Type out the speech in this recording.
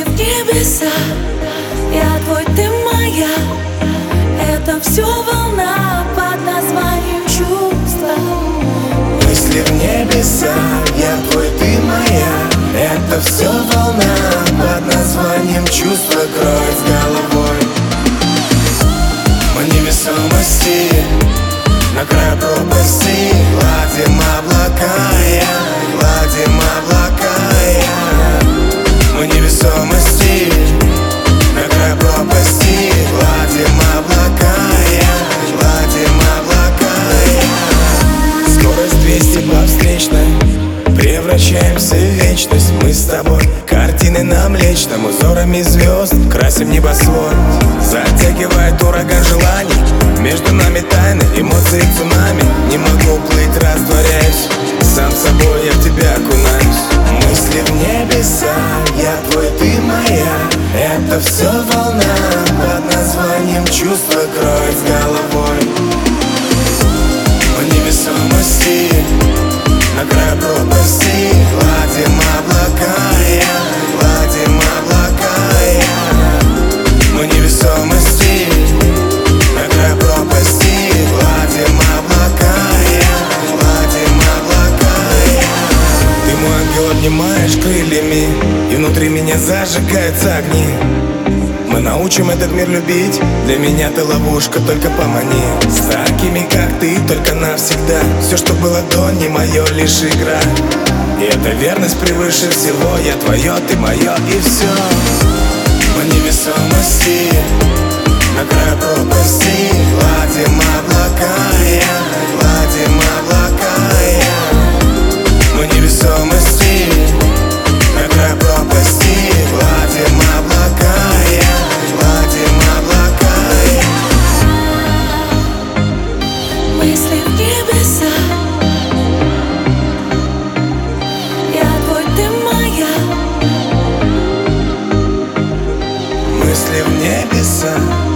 небеса? Я твой, ты моя. Это все волна под названием чувства. Мысли в небеса Я твой, ты моя. Это все волна под названием чувства Кровь головой. Мы невесомости На краю пропасти. Гладим облака я Гладим облака я. Мы невесомости встречной. Превращаемся в вечность. Мы с тобой картины на млечном Узорами звезд красим небосвод. Затягивает ураган желаний. Между нами тайны, эмоции цунами. Не могу плыть, растворяюсь. Сам собой я в тебя окунаюсь. Мысли в небеса Я твой, ты моя. Это все волна Под названием чувства Кровь с головой обнимаешь крыльями И внутри меня зажигаются огни. Мы научим этот мир любить Для меня ты ловушка, только помани С такими, как ты, только навсегда. Все, что было до, не мое, лишь игра. И эта верность превыше всего. Я твое, ты мое, и все мысли в небеса.